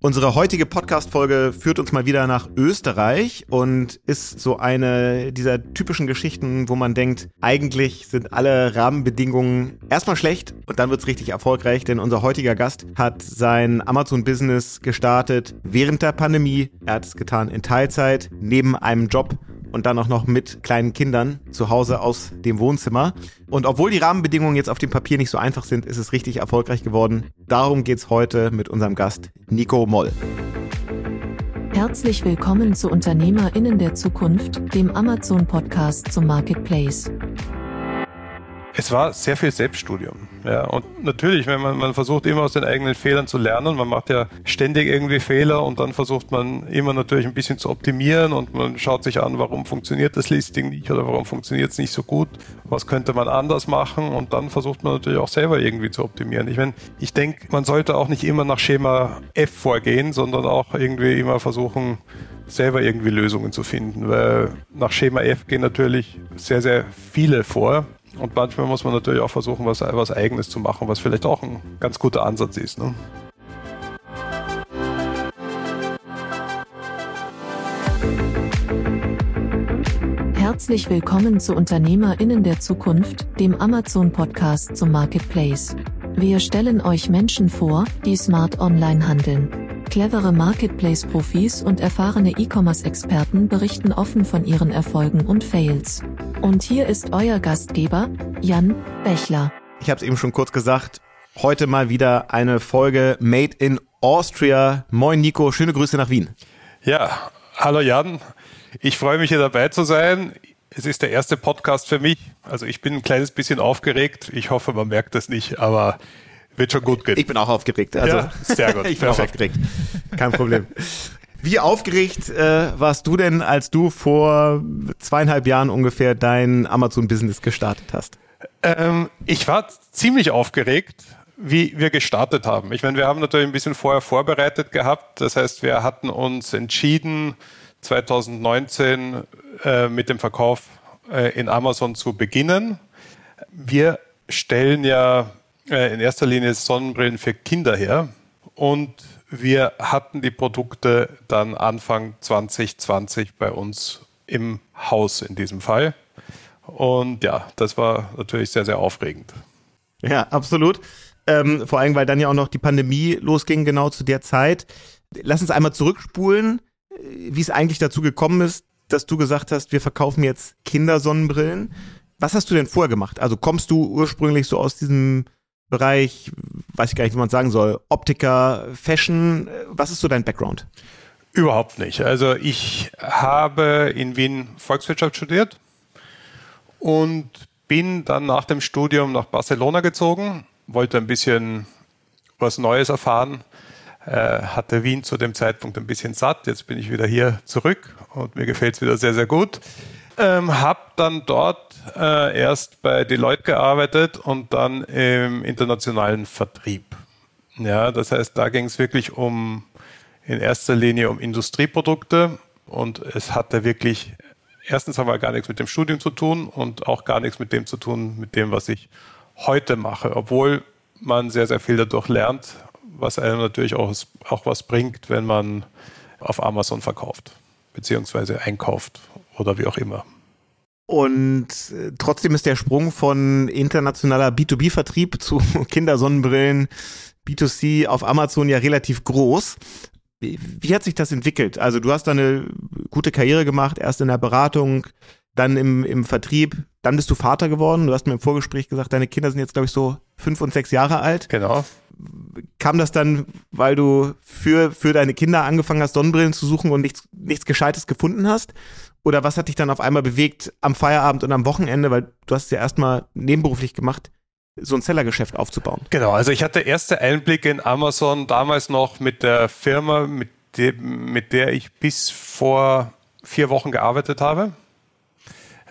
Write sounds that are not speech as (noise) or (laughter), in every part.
Unsere heutige Podcast-Folge führt uns mal wieder nach Österreich und ist so eine dieser typischen Geschichten, wo man denkt, eigentlich sind alle Rahmenbedingungen erstmal schlecht und dann wird's richtig erfolgreich, denn unser heutiger Gast hat sein Amazon-Business gestartet während der Pandemie. Er hat es getan in Teilzeit, neben einem Job und dann auch noch mit kleinen Kindern zu Hause aus dem Wohnzimmer. Und obwohl die Rahmenbedingungen jetzt auf dem Papier nicht so einfach sind, ist es richtig erfolgreich geworden. Darum geht's heute mit unserem Gast Nico Moll. Herzlich willkommen zu Unternehmerinnen der Zukunft, dem Amazon Podcast zum Marketplace. Es war sehr viel Selbststudium. Ja, und natürlich, wenn man, man versucht immer aus den eigenen Fehlern zu lernen, man macht ja ständig irgendwie Fehler und dann versucht man immer natürlich ein bisschen zu optimieren und man schaut sich an, warum funktioniert das Listing nicht oder warum funktioniert es nicht so gut, was könnte man anders machen und dann versucht man natürlich auch selber irgendwie zu optimieren. Ich meine, ich denke, man sollte auch nicht immer nach Schema F vorgehen, sondern auch irgendwie immer versuchen, selber irgendwie Lösungen zu finden, weil nach Schema F gehen natürlich sehr, sehr viele vor und manchmal muss man natürlich auch versuchen, was, was Eigenes zu machen, was vielleicht auch ein ganz guter Ansatz ist. Ne? Herzlich willkommen zu Unternehmerinnen der Zukunft, dem Amazon-Podcast zum Marketplace. Wir stellen euch Menschen vor, die smart online handeln. Clevere Marketplace-Profis und erfahrene E-Commerce-Experten berichten offen von ihren Erfolgen und Fails. Und hier ist euer Gastgeber, Jan Bechler. Ich habe es eben schon kurz gesagt, heute mal wieder eine Folge Made in Austria. Moin Nico, schöne Grüße nach Wien. Ja, hallo Jan. Ich freue mich hier dabei zu sein. Es ist der erste Podcast für mich. Also ich bin ein kleines bisschen aufgeregt. Ich hoffe, man merkt das nicht, aber wird schon gut gehen. Ich bin auch aufgeregt. Also, ja, sehr gut. (laughs) ich bin auch aufgeregt. Kein Problem. Wie aufgeregt äh, warst du denn, als du vor zweieinhalb Jahren ungefähr dein Amazon-Business gestartet hast? Ähm, ich war ziemlich aufgeregt, wie wir gestartet haben. Ich meine, wir haben natürlich ein bisschen vorher vorbereitet gehabt. Das heißt, wir hatten uns entschieden, 2019 äh, mit dem Verkauf äh, in Amazon zu beginnen. Wir stellen ja äh, in erster Linie Sonnenbrillen für Kinder her. Und wir hatten die Produkte dann Anfang 2020 bei uns im Haus in diesem Fall. Und ja, das war natürlich sehr, sehr aufregend. Ja, absolut. Ähm, vor allem, weil dann ja auch noch die Pandemie losging, genau zu der Zeit. Lass uns einmal zurückspulen, äh, wie es eigentlich dazu gekommen ist, dass du gesagt hast, wir verkaufen jetzt Kindersonnenbrillen. Was hast du denn vorher gemacht? Also kommst du ursprünglich so aus diesem Bereich, weiß ich gar nicht, wie man sagen soll, Optiker, Fashion. Was ist so dein Background? Überhaupt nicht. Also ich habe in Wien Volkswirtschaft studiert und bin dann nach dem Studium nach Barcelona gezogen, wollte ein bisschen was Neues erfahren, äh, hatte Wien zu dem Zeitpunkt ein bisschen satt. Jetzt bin ich wieder hier zurück und mir gefällt es wieder sehr, sehr gut. Ähm, habe dann dort äh, erst bei Deloitte gearbeitet und dann im internationalen Vertrieb. Ja, das heißt, da ging es wirklich um in erster Linie um Industrieprodukte und es hatte wirklich erstens haben wir gar nichts mit dem Studium zu tun und auch gar nichts mit dem zu tun, mit dem, was ich heute mache, obwohl man sehr, sehr viel dadurch lernt, was einem natürlich auch, auch was bringt, wenn man auf Amazon verkauft, beziehungsweise einkauft oder wie auch immer. Und äh, trotzdem ist der Sprung von internationaler B2B-Vertrieb zu (laughs) Kindersonnenbrillen B2C auf Amazon ja relativ groß. Wie, wie hat sich das entwickelt? Also du hast da eine gute Karriere gemacht, erst in der Beratung, dann im, im Vertrieb, dann bist du Vater geworden. Du hast mir im Vorgespräch gesagt, deine Kinder sind jetzt, glaube ich, so fünf und sechs Jahre alt. Genau. Kam das dann, weil du für, für deine Kinder angefangen hast, Sonnenbrillen zu suchen und nichts, nichts Gescheites gefunden hast? Oder was hat dich dann auf einmal bewegt am Feierabend und am Wochenende, weil du hast es ja erstmal nebenberuflich gemacht, so ein Sellergeschäft aufzubauen? Genau, also ich hatte erste Einblicke in Amazon damals noch mit der Firma, mit, dem, mit der ich bis vor vier Wochen gearbeitet habe.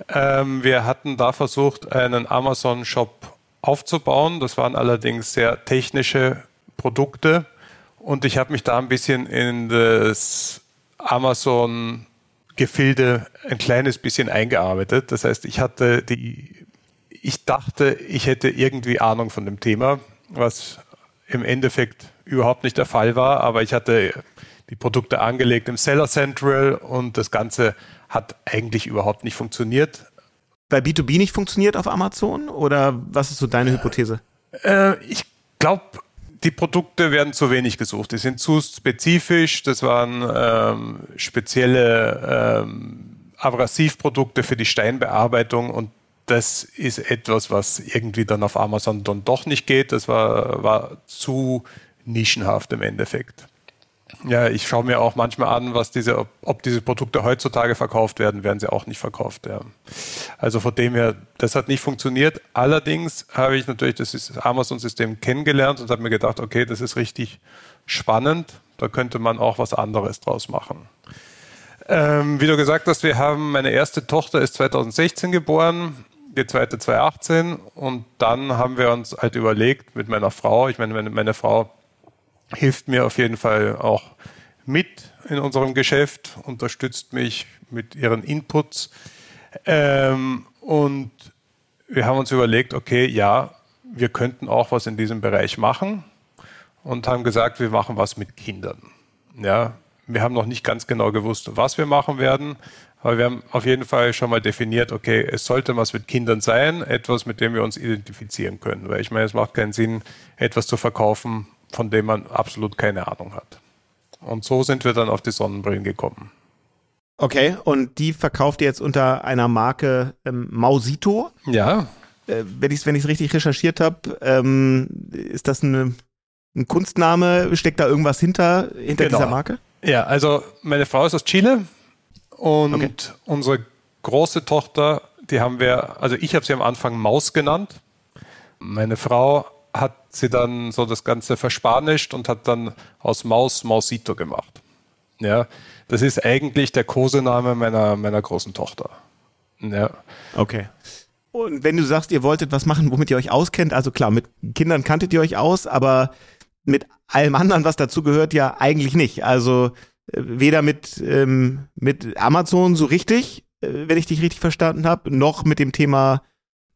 Ähm, wir hatten da versucht, einen Amazon-Shop aufzubauen. Das waren allerdings sehr technische Produkte und ich habe mich da ein bisschen in das Amazon Gefilde ein kleines bisschen eingearbeitet. Das heißt, ich hatte die, ich dachte, ich hätte irgendwie Ahnung von dem Thema, was im Endeffekt überhaupt nicht der Fall war, aber ich hatte die Produkte angelegt im Seller Central und das Ganze hat eigentlich überhaupt nicht funktioniert. Weil B2B nicht funktioniert auf Amazon oder was ist so deine Hypothese? Äh, ich glaube, die Produkte werden zu wenig gesucht. Die sind zu spezifisch. Das waren ähm, spezielle ähm, Abrasivprodukte für die Steinbearbeitung und das ist etwas, was irgendwie dann auf Amazon dann doch nicht geht. Das war, war zu nischenhaft im Endeffekt. Ja, ich schaue mir auch manchmal an, was diese, ob, diese Produkte heutzutage verkauft werden, werden sie auch nicht verkauft. Ja. Also von dem her, das hat nicht funktioniert. Allerdings habe ich natürlich das Amazon-System kennengelernt und habe mir gedacht, okay, das ist richtig spannend. Da könnte man auch was anderes draus machen. Ähm, wie du gesagt hast, wir haben, meine erste Tochter ist 2016 geboren, die zweite 2018 und dann haben wir uns halt überlegt mit meiner Frau, ich meine, meine, meine Frau hilft mir auf jeden Fall auch mit in unserem Geschäft, unterstützt mich mit ihren Inputs. Ähm, und wir haben uns überlegt, okay, ja, wir könnten auch was in diesem Bereich machen und haben gesagt, wir machen was mit Kindern. Ja, wir haben noch nicht ganz genau gewusst, was wir machen werden, aber wir haben auf jeden Fall schon mal definiert, okay, es sollte was mit Kindern sein, etwas, mit dem wir uns identifizieren können. Weil ich meine, es macht keinen Sinn, etwas zu verkaufen, von dem man absolut keine Ahnung hat. Und so sind wir dann auf die Sonnenbrillen gekommen. Okay, und die verkauft ihr jetzt unter einer Marke ähm, Mausito? Ja. Äh, wenn ich es wenn richtig recherchiert habe, ähm, ist das eine, ein Kunstname? Steckt da irgendwas hinter, hinter genau. dieser Marke? Ja, also meine Frau ist aus Chile und okay. unsere große Tochter, die haben wir, also ich habe sie am Anfang Maus genannt. Meine Frau hat sie dann so das Ganze verspanischt und hat dann aus Maus Mausito gemacht. Ja, das ist eigentlich der Kosename meiner, meiner großen Tochter. Ja. Okay. Und wenn du sagst, ihr wolltet was machen, womit ihr euch auskennt, also klar, mit Kindern kanntet ihr euch aus, aber mit allem anderen, was dazu gehört, ja eigentlich nicht. Also äh, weder mit, ähm, mit Amazon so richtig, äh, wenn ich dich richtig verstanden habe, noch mit dem Thema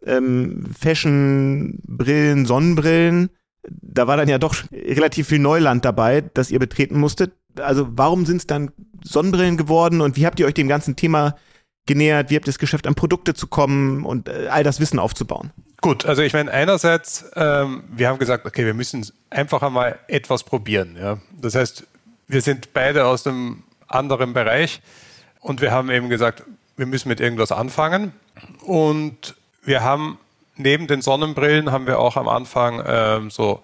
ähm, Fashion, Brillen, Sonnenbrillen. Da war dann ja doch relativ viel Neuland dabei, das ihr betreten musstet. Also warum sind es dann Sonnenbrillen geworden und wie habt ihr euch dem ganzen Thema genähert? Wie habt ihr es geschafft, an Produkte zu kommen und äh, all das Wissen aufzubauen? Gut, also ich meine, einerseits, ähm, wir haben gesagt, okay, wir müssen einfach einmal etwas probieren. Ja? Das heißt, wir sind beide aus einem anderen Bereich und wir haben eben gesagt, wir müssen mit irgendwas anfangen. Und wir haben neben den Sonnenbrillen haben wir auch am Anfang ähm, so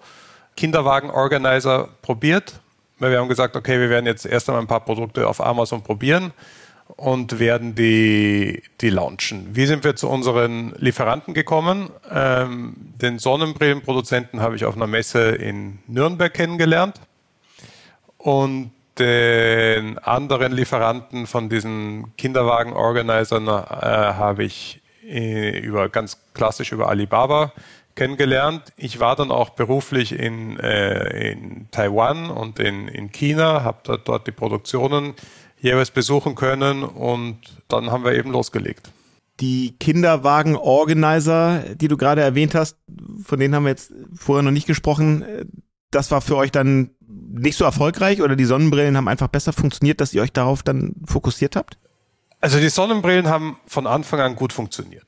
Kinderwagen-Organizer probiert, weil wir haben gesagt, okay, wir werden jetzt erst einmal ein paar Produkte auf Amazon probieren und werden die, die launchen. Wie sind wir zu unseren Lieferanten gekommen? Ähm, den Sonnenbrillenproduzenten habe ich auf einer Messe in Nürnberg kennengelernt und den anderen Lieferanten von diesen Kinderwagen-Organisern äh, habe ich über ganz klassisch über Alibaba kennengelernt. Ich war dann auch beruflich in, äh, in Taiwan und in, in China, habe dort, die Produktionen jeweils besuchen können und dann haben wir eben losgelegt. Die Kinderwagen-Organizer, die du gerade erwähnt hast, von denen haben wir jetzt vorher noch nicht gesprochen. Das war für euch dann nicht so erfolgreich oder die Sonnenbrillen haben einfach besser funktioniert, dass ihr euch darauf dann fokussiert habt? Also die Sonnenbrillen haben von Anfang an gut funktioniert.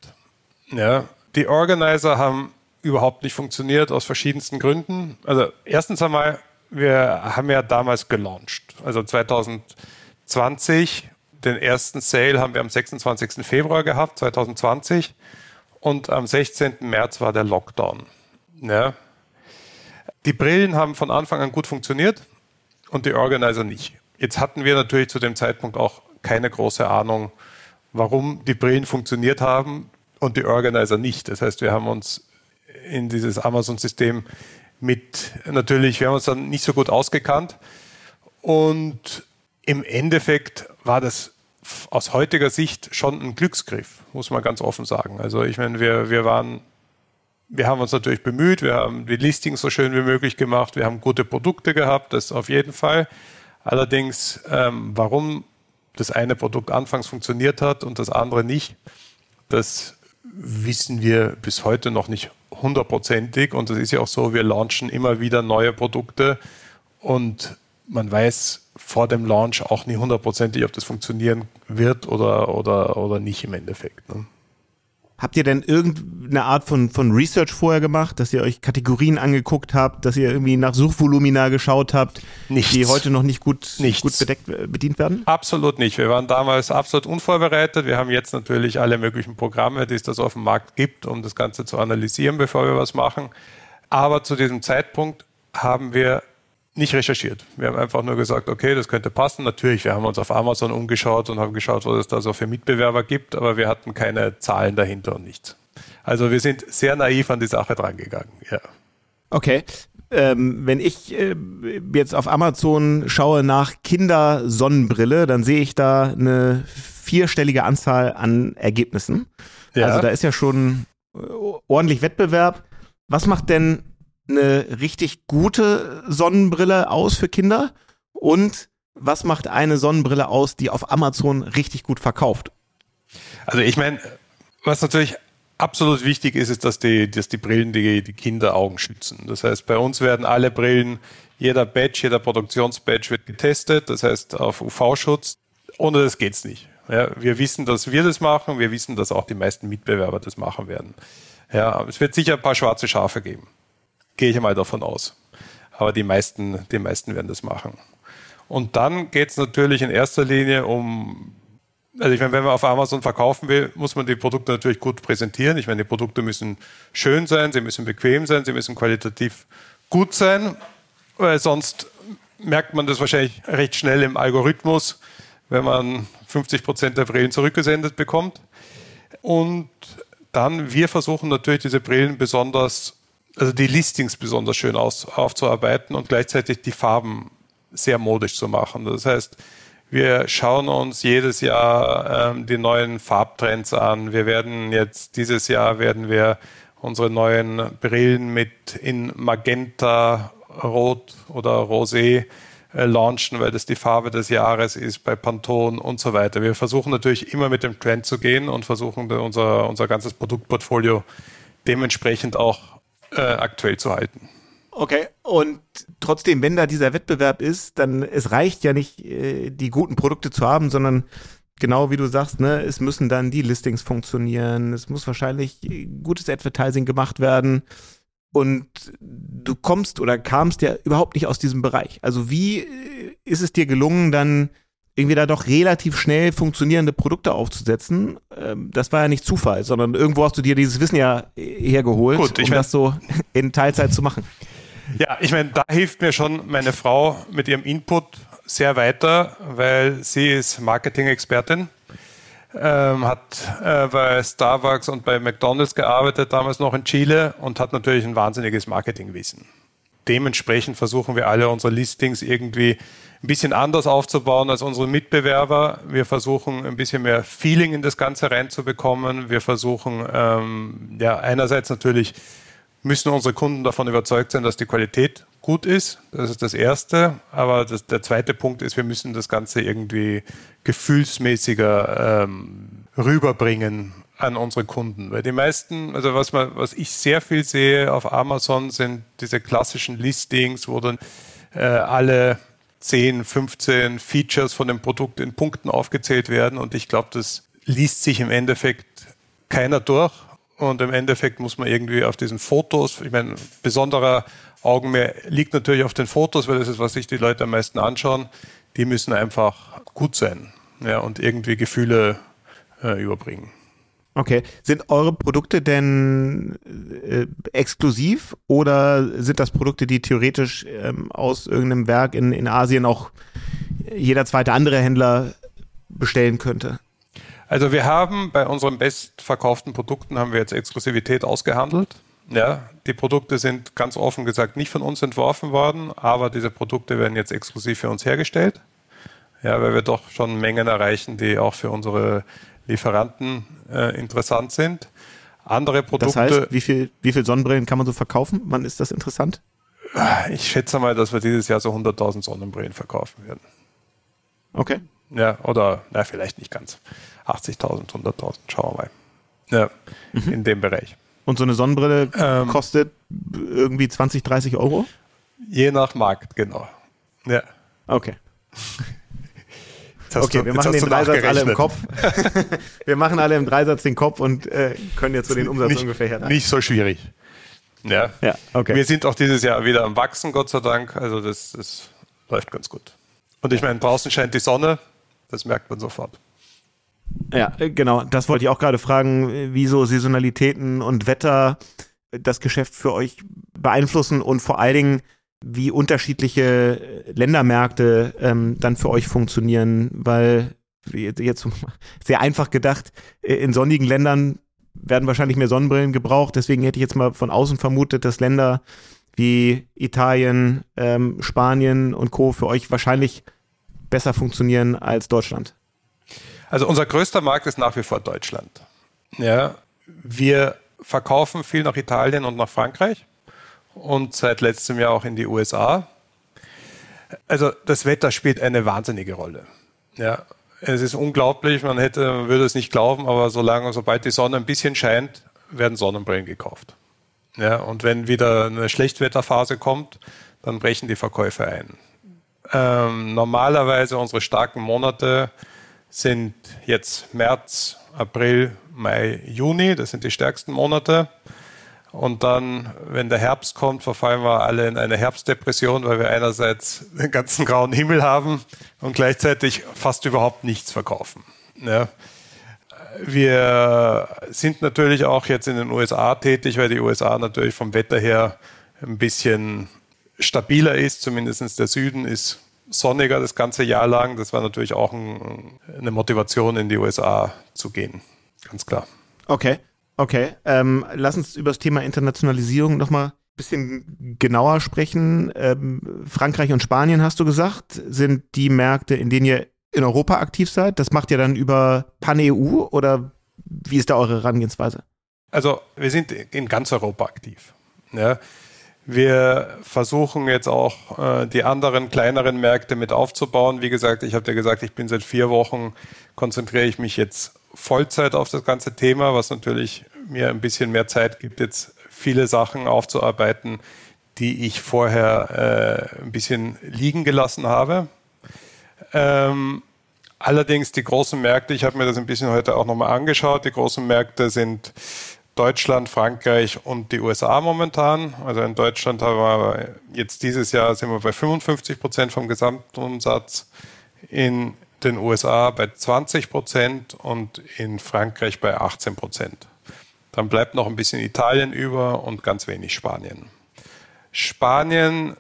Ja, die Organizer haben überhaupt nicht funktioniert aus verschiedensten Gründen. Also erstens einmal, wir haben ja damals gelauncht. Also 2020, den ersten Sale haben wir am 26. Februar gehabt, 2020. Und am 16. März war der Lockdown. Ja. Die Brillen haben von Anfang an gut funktioniert und die Organizer nicht. Jetzt hatten wir natürlich zu dem Zeitpunkt auch keine große Ahnung, warum die Brillen funktioniert haben und die Organizer nicht. Das heißt, wir haben uns in dieses Amazon-System mit, natürlich, wir haben uns dann nicht so gut ausgekannt. Und im Endeffekt war das aus heutiger Sicht schon ein Glücksgriff, muss man ganz offen sagen. Also ich meine, wir, wir waren, wir haben uns natürlich bemüht, wir haben die Listings so schön wie möglich gemacht, wir haben gute Produkte gehabt, das auf jeden Fall. Allerdings, ähm, warum das eine Produkt anfangs funktioniert hat und das andere nicht, das wissen wir bis heute noch nicht hundertprozentig. Und das ist ja auch so, wir launchen immer wieder neue Produkte und man weiß vor dem Launch auch nie hundertprozentig, ob das funktionieren wird oder, oder, oder nicht im Endeffekt. Ne? Habt ihr denn irgendeine Art von, von Research vorher gemacht, dass ihr euch Kategorien angeguckt habt, dass ihr irgendwie nach Suchvolumina geschaut habt, Nichts. die heute noch nicht gut, Nichts. gut bedeckt, äh, bedient werden? Absolut nicht. Wir waren damals absolut unvorbereitet. Wir haben jetzt natürlich alle möglichen Programme, die es das auf dem Markt gibt, um das Ganze zu analysieren, bevor wir was machen. Aber zu diesem Zeitpunkt haben wir nicht recherchiert. Wir haben einfach nur gesagt, okay, das könnte passen. Natürlich, wir haben uns auf Amazon umgeschaut und haben geschaut, was es da so für Mitbewerber gibt, aber wir hatten keine Zahlen dahinter und nichts. Also wir sind sehr naiv an die Sache drangegangen. Ja. Okay. Ähm, wenn ich äh, jetzt auf Amazon schaue nach Kindersonnenbrille, dann sehe ich da eine vierstellige Anzahl an Ergebnissen. Ja. Also da ist ja schon äh, ordentlich Wettbewerb. Was macht denn eine richtig gute Sonnenbrille aus für Kinder? Und was macht eine Sonnenbrille aus, die auf Amazon richtig gut verkauft? Also ich meine, was natürlich absolut wichtig ist, ist, dass die, dass die Brillen die, die Kinderaugen schützen. Das heißt, bei uns werden alle Brillen, jeder Badge, jeder Produktionsbadge wird getestet, das heißt auf UV-Schutz. Ohne das geht's nicht. Ja, wir wissen, dass wir das machen, wir wissen, dass auch die meisten Mitbewerber das machen werden. Ja, es wird sicher ein paar schwarze Schafe geben. Gehe ich mal davon aus. Aber die meisten, die meisten werden das machen. Und dann geht es natürlich in erster Linie um, also ich meine, wenn man auf Amazon verkaufen will, muss man die Produkte natürlich gut präsentieren. Ich meine, die Produkte müssen schön sein, sie müssen bequem sein, sie müssen qualitativ gut sein, weil sonst merkt man das wahrscheinlich recht schnell im Algorithmus, wenn man 50 Prozent der Brillen zurückgesendet bekommt. Und dann, wir versuchen natürlich diese Brillen besonders also die Listings besonders schön aus, aufzuarbeiten und gleichzeitig die Farben sehr modisch zu machen. Das heißt, wir schauen uns jedes Jahr ähm, die neuen Farbtrends an. Wir werden jetzt dieses Jahr werden wir unsere neuen Brillen mit in Magenta, Rot oder Rosé äh, launchen, weil das die Farbe des Jahres ist bei Pantone und so weiter. Wir versuchen natürlich immer mit dem Trend zu gehen und versuchen unser, unser ganzes Produktportfolio dementsprechend auch äh, aktuell zu halten. Okay, und trotzdem, wenn da dieser Wettbewerb ist, dann es reicht ja nicht, äh, die guten Produkte zu haben, sondern genau wie du sagst, ne, es müssen dann die Listings funktionieren, es muss wahrscheinlich gutes Advertising gemacht werden und du kommst oder kamst ja überhaupt nicht aus diesem Bereich. Also wie äh, ist es dir gelungen, dann irgendwie da doch relativ schnell funktionierende Produkte aufzusetzen. Ähm, das war ja nicht Zufall, sondern irgendwo hast du dir dieses Wissen ja hergeholt, Gut, ich um mein, das so (laughs) in Teilzeit zu machen. Ja, ich meine, da hilft mir schon meine Frau mit ihrem Input sehr weiter, weil sie ist Marketing-Expertin, ähm, hat äh, bei Starbucks und bei McDonald's gearbeitet, damals noch in Chile und hat natürlich ein wahnsinniges Marketingwissen. Dementsprechend versuchen wir alle unsere Listings irgendwie ein bisschen anders aufzubauen als unsere Mitbewerber. Wir versuchen ein bisschen mehr Feeling in das Ganze reinzubekommen. Wir versuchen ähm, ja einerseits natürlich müssen unsere Kunden davon überzeugt sein, dass die Qualität gut ist. Das ist das Erste. Aber das, der zweite Punkt ist, wir müssen das Ganze irgendwie gefühlsmäßiger ähm, rüberbringen an unsere Kunden. Weil die meisten, also was, man, was ich sehr viel sehe auf Amazon, sind diese klassischen Listings, wo dann äh, alle 10, 15 Features von dem Produkt in Punkten aufgezählt werden. Und ich glaube, das liest sich im Endeffekt keiner durch. Und im Endeffekt muss man irgendwie auf diesen Fotos, ich meine, besonderer Augenmerk liegt natürlich auf den Fotos, weil das ist, was sich die Leute am meisten anschauen. Die müssen einfach gut sein ja, und irgendwie Gefühle äh, überbringen. Okay. Sind eure Produkte denn äh, exklusiv oder sind das Produkte, die theoretisch ähm, aus irgendeinem Werk in, in Asien auch jeder zweite andere Händler bestellen könnte? Also wir haben bei unseren bestverkauften Produkten haben wir jetzt Exklusivität ausgehandelt. Ja, die Produkte sind ganz offen gesagt nicht von uns entworfen worden, aber diese Produkte werden jetzt exklusiv für uns hergestellt. Ja, weil wir doch schon Mengen erreichen, die auch für unsere Lieferanten äh, interessant sind. Andere Produkte. Das heißt, wie viel, wie viel Sonnenbrillen kann man so verkaufen? Wann ist das interessant? Ich schätze mal, dass wir dieses Jahr so 100.000 Sonnenbrillen verkaufen werden. Okay. Ja, oder, na, vielleicht nicht ganz. 80.000, 100.000, schauen wir mal. Ja, mhm. in dem Bereich. Und so eine Sonnenbrille ähm, kostet irgendwie 20, 30 Euro? Je nach Markt, genau. Ja. Okay. (laughs) okay, du, wir machen den Dreisatz alle im Kopf. (laughs) wir machen alle im Dreisatz den Kopf und äh, können jetzt so den Umsatz nicht, ungefähr her. Nicht so schwierig. Ja. ja, okay. Wir sind auch dieses Jahr wieder am Wachsen, Gott sei Dank. Also das, das läuft ganz gut. Und ich meine, draußen scheint die Sonne, das merkt man sofort. Ja, äh, genau. Das wollte ich auch gerade fragen, wie so Saisonalitäten und Wetter das Geschäft für euch beeinflussen und vor allen Dingen, wie unterschiedliche Ländermärkte ähm, dann für euch funktionieren, weil jetzt (laughs) sehr einfach gedacht, äh, in sonnigen Ländern werden wahrscheinlich mehr Sonnenbrillen gebraucht. Deswegen hätte ich jetzt mal von außen vermutet, dass Länder wie Italien, ähm, Spanien und Co. für euch wahrscheinlich besser funktionieren als Deutschland. Also unser größter Markt ist nach wie vor Deutschland. Ja, wir verkaufen viel nach Italien und nach Frankreich und seit letztem Jahr auch in die USA. Also das Wetter spielt eine wahnsinnige Rolle. Ja, es ist unglaublich, man hätte, man würde es nicht glauben, aber solange, sobald die Sonne ein bisschen scheint, werden Sonnenbrillen gekauft. Ja, und wenn wieder eine Schlechtwetterphase kommt, dann brechen die Verkäufe ein. Ähm, normalerweise unsere starken Monate sind jetzt März, April, Mai, Juni, das sind die stärksten Monate. Und dann, wenn der Herbst kommt, verfallen wir alle in eine Herbstdepression, weil wir einerseits den ganzen grauen Himmel haben und gleichzeitig fast überhaupt nichts verkaufen. Ja. Wir sind natürlich auch jetzt in den USA tätig, weil die USA natürlich vom Wetter her ein bisschen stabiler ist. Zumindest der Süden ist sonniger das ganze Jahr lang. Das war natürlich auch ein, eine Motivation, in die USA zu gehen. Ganz klar. Okay. Okay, ähm, lass uns über das Thema Internationalisierung nochmal ein bisschen genauer sprechen. Ähm, Frankreich und Spanien, hast du gesagt, sind die Märkte, in denen ihr in Europa aktiv seid. Das macht ihr dann über Pan-EU oder wie ist da eure Herangehensweise? Also wir sind in ganz Europa aktiv. Ja. Wir versuchen jetzt auch äh, die anderen kleineren Märkte mit aufzubauen. Wie gesagt, ich habe dir gesagt, ich bin seit vier Wochen, konzentriere ich mich jetzt Vollzeit auf das ganze Thema, was natürlich mir ein bisschen mehr Zeit gibt, jetzt viele Sachen aufzuarbeiten, die ich vorher äh, ein bisschen liegen gelassen habe. Ähm, allerdings die großen Märkte, ich habe mir das ein bisschen heute auch nochmal angeschaut, die großen Märkte sind Deutschland, Frankreich und die USA momentan. Also in Deutschland haben wir jetzt dieses Jahr sind wir bei 55 Prozent vom Gesamtumsatz. In den USA bei 20 Prozent und in Frankreich bei 18 Prozent. Dann bleibt noch ein bisschen Italien über und ganz wenig Spanien. Spanien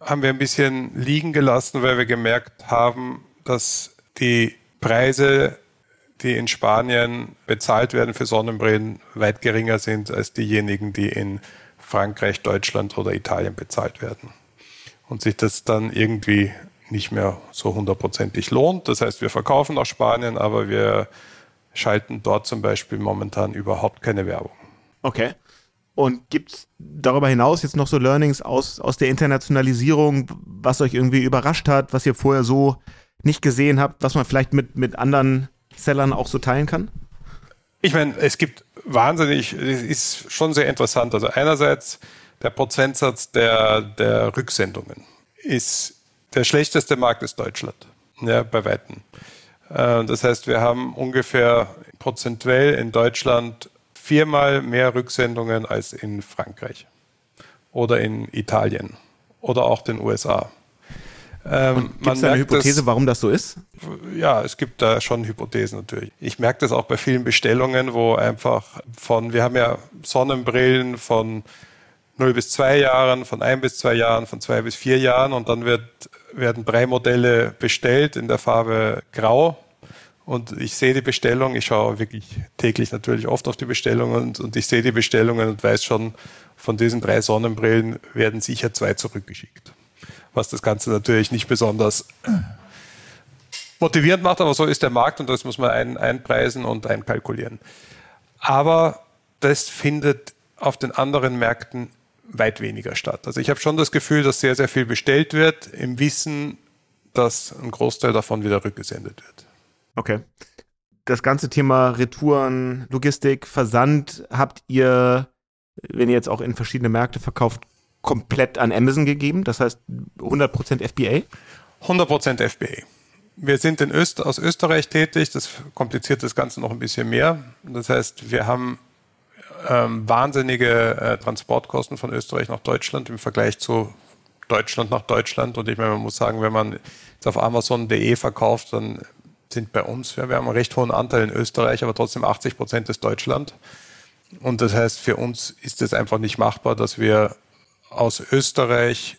haben wir ein bisschen liegen gelassen, weil wir gemerkt haben, dass die Preise, die in Spanien bezahlt werden für Sonnenbrillen, weit geringer sind als diejenigen, die in Frankreich, Deutschland oder Italien bezahlt werden. Und sich das dann irgendwie nicht mehr so hundertprozentig lohnt. Das heißt, wir verkaufen nach Spanien, aber wir schalten dort zum Beispiel momentan überhaupt keine Werbung. Okay. Und gibt es darüber hinaus jetzt noch so Learnings aus, aus der Internationalisierung, was euch irgendwie überrascht hat, was ihr vorher so nicht gesehen habt, was man vielleicht mit, mit anderen Sellern auch so teilen kann? Ich meine, es gibt wahnsinnig, es ist schon sehr interessant. Also einerseits der Prozentsatz der, der Rücksendungen ist der schlechteste Markt ist Deutschland, ja, bei Weitem. Äh, das heißt, wir haben ungefähr prozentuell in Deutschland viermal mehr Rücksendungen als in Frankreich oder in Italien oder auch den USA. Ähm, Gibt es eine Hypothese, das, warum das so ist? Ja, es gibt da schon Hypothesen natürlich. Ich merke das auch bei vielen Bestellungen, wo einfach von, wir haben ja Sonnenbrillen von 0 bis 2 Jahren, von 1 bis 2 Jahren, von 2 bis 4 Jahren und dann wird werden drei Modelle bestellt in der Farbe Grau. Und ich sehe die Bestellung, ich schaue wirklich täglich natürlich oft auf die Bestellungen und, und ich sehe die Bestellungen und weiß schon, von diesen drei Sonnenbrillen werden sicher zwei zurückgeschickt. Was das Ganze natürlich nicht besonders (clears throat) motivierend macht, aber so ist der Markt und das muss man ein, einpreisen und einkalkulieren. Aber das findet auf den anderen Märkten weit weniger statt. Also ich habe schon das Gefühl, dass sehr, sehr viel bestellt wird, im Wissen, dass ein Großteil davon wieder rückgesendet wird. Okay. Das ganze Thema Retouren, Logistik, Versand habt ihr, wenn ihr jetzt auch in verschiedene Märkte verkauft, komplett an Amazon gegeben, das heißt 100% FBA? 100% FBA. Wir sind in Öst aus Österreich tätig, das kompliziert das Ganze noch ein bisschen mehr. Das heißt, wir haben ähm, wahnsinnige äh, Transportkosten von Österreich nach Deutschland im Vergleich zu Deutschland nach Deutschland. Und ich meine, man muss sagen, wenn man jetzt auf Amazon.de verkauft, dann sind bei uns, wir haben einen recht hohen Anteil in Österreich, aber trotzdem 80 Prozent ist Deutschland. Und das heißt, für uns ist es einfach nicht machbar, dass wir aus Österreich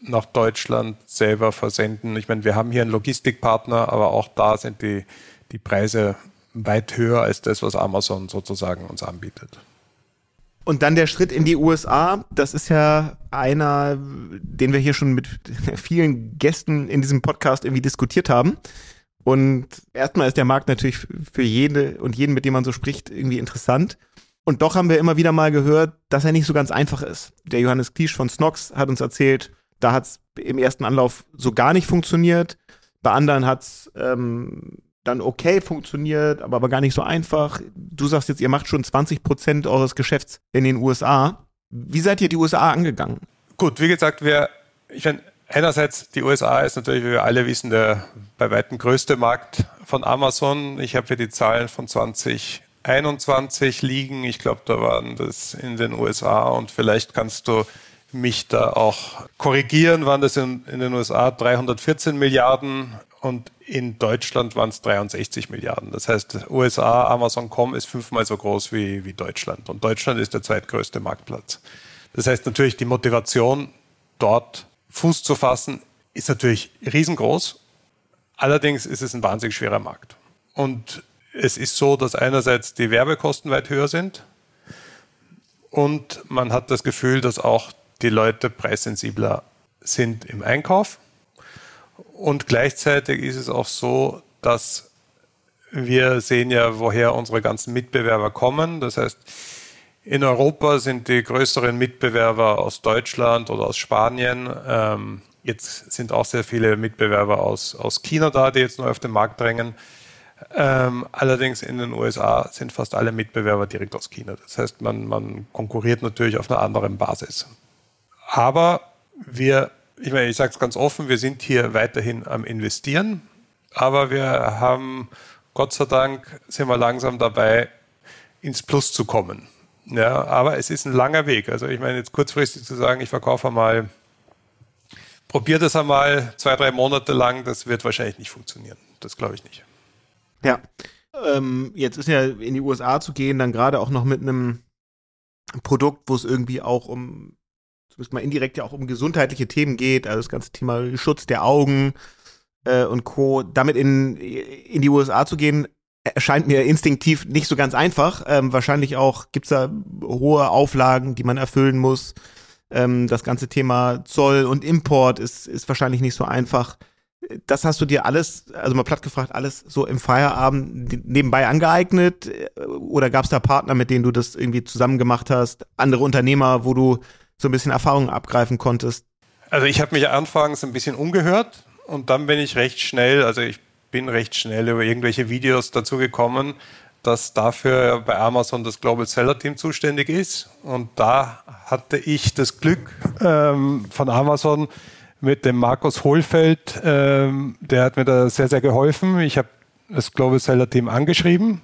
nach Deutschland selber versenden. Ich meine, wir haben hier einen Logistikpartner, aber auch da sind die, die Preise weit höher als das, was Amazon sozusagen uns anbietet. Und dann der Schritt in die USA, das ist ja einer, den wir hier schon mit (laughs) vielen Gästen in diesem Podcast irgendwie diskutiert haben. Und erstmal ist der Markt natürlich für jede und jeden, mit dem man so spricht, irgendwie interessant. Und doch haben wir immer wieder mal gehört, dass er nicht so ganz einfach ist. Der Johannes Kliesch von Snox hat uns erzählt, da hat es im ersten Anlauf so gar nicht funktioniert. Bei anderen hat es ähm, dann okay funktioniert, aber, aber gar nicht so einfach. Du sagst jetzt, ihr macht schon 20 Prozent eures Geschäfts in den USA. Wie seid ihr die USA angegangen? Gut, wie gesagt, wir, ich meine, einerseits die USA ist natürlich, wie wir alle wissen, der bei weitem größte Markt von Amazon. Ich habe hier die Zahlen von 2021 liegen. Ich glaube, da waren das in den USA und vielleicht kannst du mich da auch korrigieren, waren das in, in den USA 314 Milliarden und in Deutschland waren es 63 Milliarden. Das heißt, USA, Amazon.com ist fünfmal so groß wie, wie Deutschland. Und Deutschland ist der zweitgrößte Marktplatz. Das heißt natürlich, die Motivation, dort Fuß zu fassen, ist natürlich riesengroß. Allerdings ist es ein wahnsinnig schwerer Markt. Und es ist so, dass einerseits die Werbekosten weit höher sind und man hat das Gefühl, dass auch die Leute preissensibler sind im Einkauf. Und gleichzeitig ist es auch so, dass wir sehen ja, woher unsere ganzen Mitbewerber kommen. Das heißt, in Europa sind die größeren Mitbewerber aus Deutschland oder aus Spanien. Ähm, jetzt sind auch sehr viele Mitbewerber aus, aus China da, die jetzt neu auf den Markt drängen. Ähm, allerdings in den USA sind fast alle Mitbewerber direkt aus China. Das heißt, man, man konkurriert natürlich auf einer anderen Basis. Aber wir ich meine, ich sage es ganz offen, wir sind hier weiterhin am Investieren, aber wir haben, Gott sei Dank, sind wir langsam dabei, ins Plus zu kommen. Ja, aber es ist ein langer Weg. Also ich meine, jetzt kurzfristig zu sagen, ich verkaufe mal, probiere das einmal zwei, drei Monate lang, das wird wahrscheinlich nicht funktionieren. Das glaube ich nicht. Ja. Ähm, jetzt ist ja in die USA zu gehen, dann gerade auch noch mit einem Produkt, wo es irgendwie auch um zumindest mal indirekt ja auch um gesundheitliche Themen geht, also das ganze Thema Schutz der Augen äh, und Co. Damit in, in die USA zu gehen, erscheint mir instinktiv nicht so ganz einfach. Ähm, wahrscheinlich auch gibt's da hohe Auflagen, die man erfüllen muss. Ähm, das ganze Thema Zoll und Import ist, ist wahrscheinlich nicht so einfach. Das hast du dir alles, also mal platt gefragt, alles so im Feierabend nebenbei angeeignet? Oder gab's da Partner, mit denen du das irgendwie zusammen gemacht hast? Andere Unternehmer, wo du so ein bisschen Erfahrungen abgreifen konntest? Also ich habe mich anfangs ein bisschen umgehört und dann bin ich recht schnell, also ich bin recht schnell über irgendwelche Videos dazu gekommen, dass dafür bei Amazon das Global Seller Team zuständig ist. Und da hatte ich das Glück ähm, von Amazon mit dem Markus Hohlfeld, ähm, der hat mir da sehr, sehr geholfen. Ich habe das Global Seller Team angeschrieben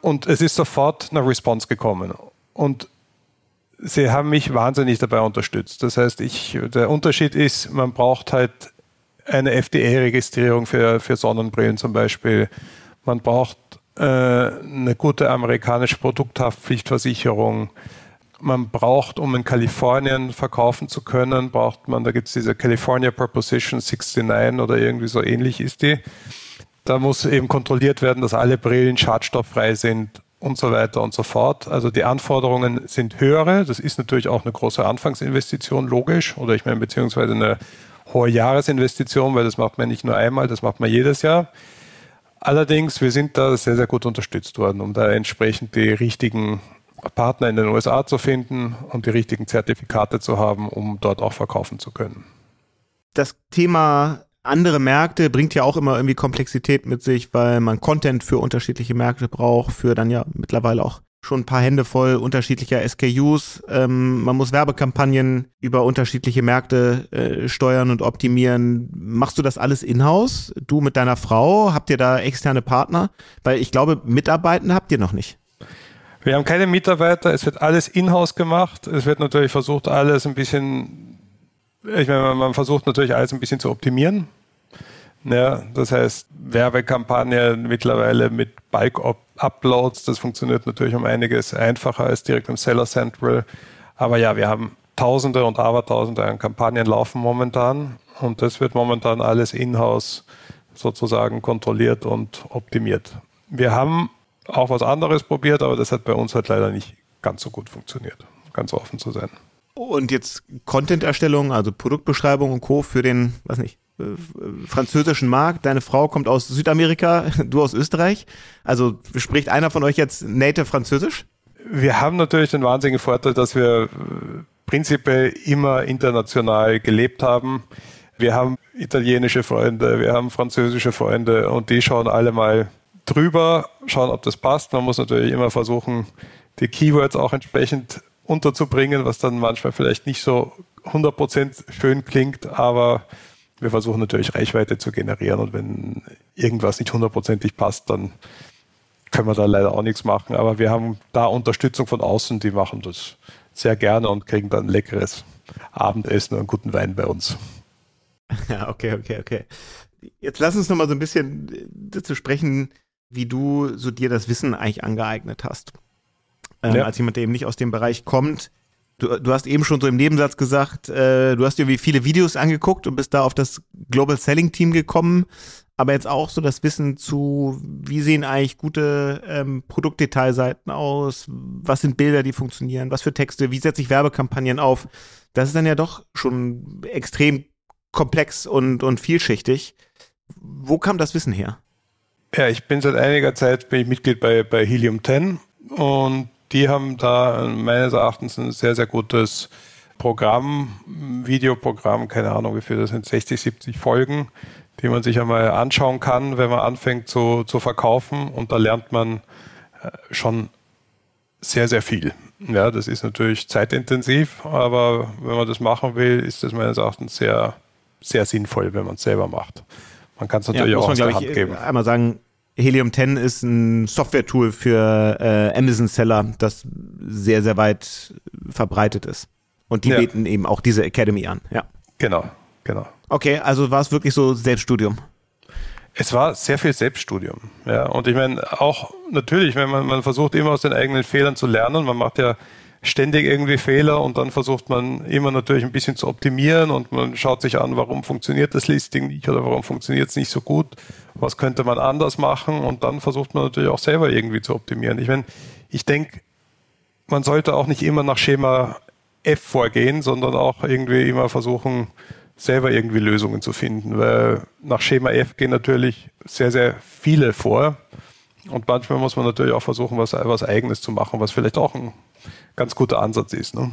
und es ist sofort eine Response gekommen. Und sie haben mich wahnsinnig dabei unterstützt. Das heißt, ich, der Unterschied ist, man braucht halt eine FDA-Registrierung für, für Sonnenbrillen zum Beispiel. Man braucht äh, eine gute amerikanische Produkthaftpflichtversicherung. Man braucht, um in Kalifornien verkaufen zu können, braucht man, da gibt es diese California Proposition 69 oder irgendwie so ähnlich ist die. Da muss eben kontrolliert werden, dass alle Brillen schadstofffrei sind und so weiter und so fort. Also die Anforderungen sind höhere. Das ist natürlich auch eine große Anfangsinvestition, logisch. Oder ich meine, beziehungsweise eine hohe Jahresinvestition, weil das macht man nicht nur einmal, das macht man jedes Jahr. Allerdings, wir sind da sehr, sehr gut unterstützt worden, um da entsprechend die richtigen Partner in den USA zu finden und die richtigen Zertifikate zu haben, um dort auch verkaufen zu können. Das Thema andere Märkte bringt ja auch immer irgendwie Komplexität mit sich, weil man Content für unterschiedliche Märkte braucht, für dann ja mittlerweile auch schon ein paar Hände voll unterschiedlicher SKUs. Ähm, man muss Werbekampagnen über unterschiedliche Märkte äh, steuern und optimieren. Machst du das alles in-house? Du mit deiner Frau? Habt ihr da externe Partner? Weil ich glaube, Mitarbeitende habt ihr noch nicht. Wir haben keine Mitarbeiter, es wird alles in-house gemacht. Es wird natürlich versucht, alles ein bisschen, ich meine, man versucht natürlich alles ein bisschen zu optimieren. Ja, das heißt, Werbekampagne mittlerweile mit Bike-Uploads, das funktioniert natürlich um einiges einfacher als direkt im Seller Central. Aber ja, wir haben Tausende und Abertausende an Kampagnen laufen momentan und das wird momentan alles in-house sozusagen kontrolliert und optimiert. Wir haben auch was anderes probiert, aber das hat bei uns halt leider nicht ganz so gut funktioniert, ganz offen zu sein. Und jetzt Content-Erstellung, also Produktbeschreibung und Co. für den, was nicht, äh, französischen Markt. Deine Frau kommt aus Südamerika, (laughs) du aus Österreich. Also spricht einer von euch jetzt native Französisch? Wir haben natürlich den wahnsinnigen Vorteil, dass wir äh, prinzipiell immer international gelebt haben. Wir haben italienische Freunde, wir haben französische Freunde und die schauen alle mal drüber, schauen, ob das passt. Man muss natürlich immer versuchen, die Keywords auch entsprechend unterzubringen, was dann manchmal vielleicht nicht so 100% schön klingt, aber wir versuchen natürlich Reichweite zu generieren und wenn irgendwas nicht hundertprozentig passt, dann können wir da leider auch nichts machen. Aber wir haben da Unterstützung von außen, die machen das sehr gerne und kriegen dann leckeres Abendessen und einen guten Wein bei uns. Ja, okay, okay, okay. Jetzt lass uns noch mal so ein bisschen dazu sprechen, wie du so dir das Wissen eigentlich angeeignet hast. Ähm, ja. Als jemand, der eben nicht aus dem Bereich kommt, Du, du hast eben schon so im Nebensatz gesagt, äh, du hast dir wie viele Videos angeguckt und bist da auf das Global Selling Team gekommen, aber jetzt auch so das Wissen zu, wie sehen eigentlich gute ähm, Produktdetailseiten aus, was sind Bilder, die funktionieren, was für Texte, wie setze ich Werbekampagnen auf. Das ist dann ja doch schon extrem komplex und, und vielschichtig. Wo kam das Wissen her? Ja, ich bin seit einiger Zeit bin ich Mitglied bei, bei Helium 10 und die haben da meines Erachtens ein sehr, sehr gutes Programm, Videoprogramm, keine Ahnung, wie viel das sind, 60, 70 Folgen, die man sich einmal anschauen kann, wenn man anfängt zu, zu verkaufen. Und da lernt man äh, schon sehr, sehr viel. Ja, das ist natürlich zeitintensiv, aber wenn man das machen will, ist das meines Erachtens sehr, sehr sinnvoll, wenn man es selber macht. Man kann es natürlich ja, auch aus der Hand geben. Einmal sagen, Helium 10 ist ein Software-Tool für äh, Amazon-Seller, das sehr, sehr weit verbreitet ist. Und die ja. bieten eben auch diese Academy an, ja. Genau, genau. Okay, also war es wirklich so Selbststudium? Es war sehr viel Selbststudium, ja. Und ich meine, auch natürlich, wenn man, man versucht immer aus den eigenen Fehlern zu lernen, man macht ja ständig irgendwie Fehler und dann versucht man immer natürlich ein bisschen zu optimieren und man schaut sich an, warum funktioniert das Listing nicht oder warum funktioniert es nicht so gut, was könnte man anders machen und dann versucht man natürlich auch selber irgendwie zu optimieren. Ich meine, ich denke, man sollte auch nicht immer nach Schema F vorgehen, sondern auch irgendwie immer versuchen, selber irgendwie Lösungen zu finden, weil nach Schema F gehen natürlich sehr, sehr viele vor. Und manchmal muss man natürlich auch versuchen, was, was Eigenes zu machen, was vielleicht auch ein ganz guter Ansatz ist. Ne?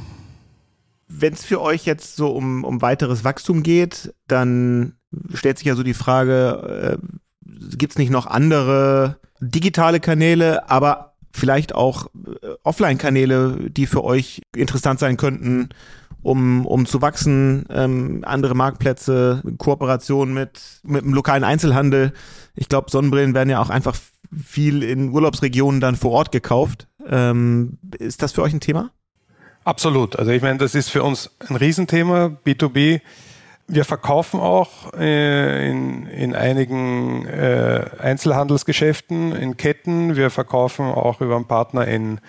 Wenn es für euch jetzt so um, um weiteres Wachstum geht, dann stellt sich ja so die Frage, äh, gibt es nicht noch andere digitale Kanäle, aber vielleicht auch äh, Offline-Kanäle, die für euch interessant sein könnten, um, um zu wachsen, ähm, andere Marktplätze, Kooperation mit, mit dem lokalen Einzelhandel. Ich glaube, Sonnenbrillen werden ja auch einfach viel in Urlaubsregionen dann vor Ort gekauft. Ähm, ist das für euch ein Thema? Absolut. Also ich meine, das ist für uns ein Riesenthema, B2B. Wir verkaufen auch äh, in, in einigen äh, Einzelhandelsgeschäften, in Ketten. Wir verkaufen auch über einen Partner in,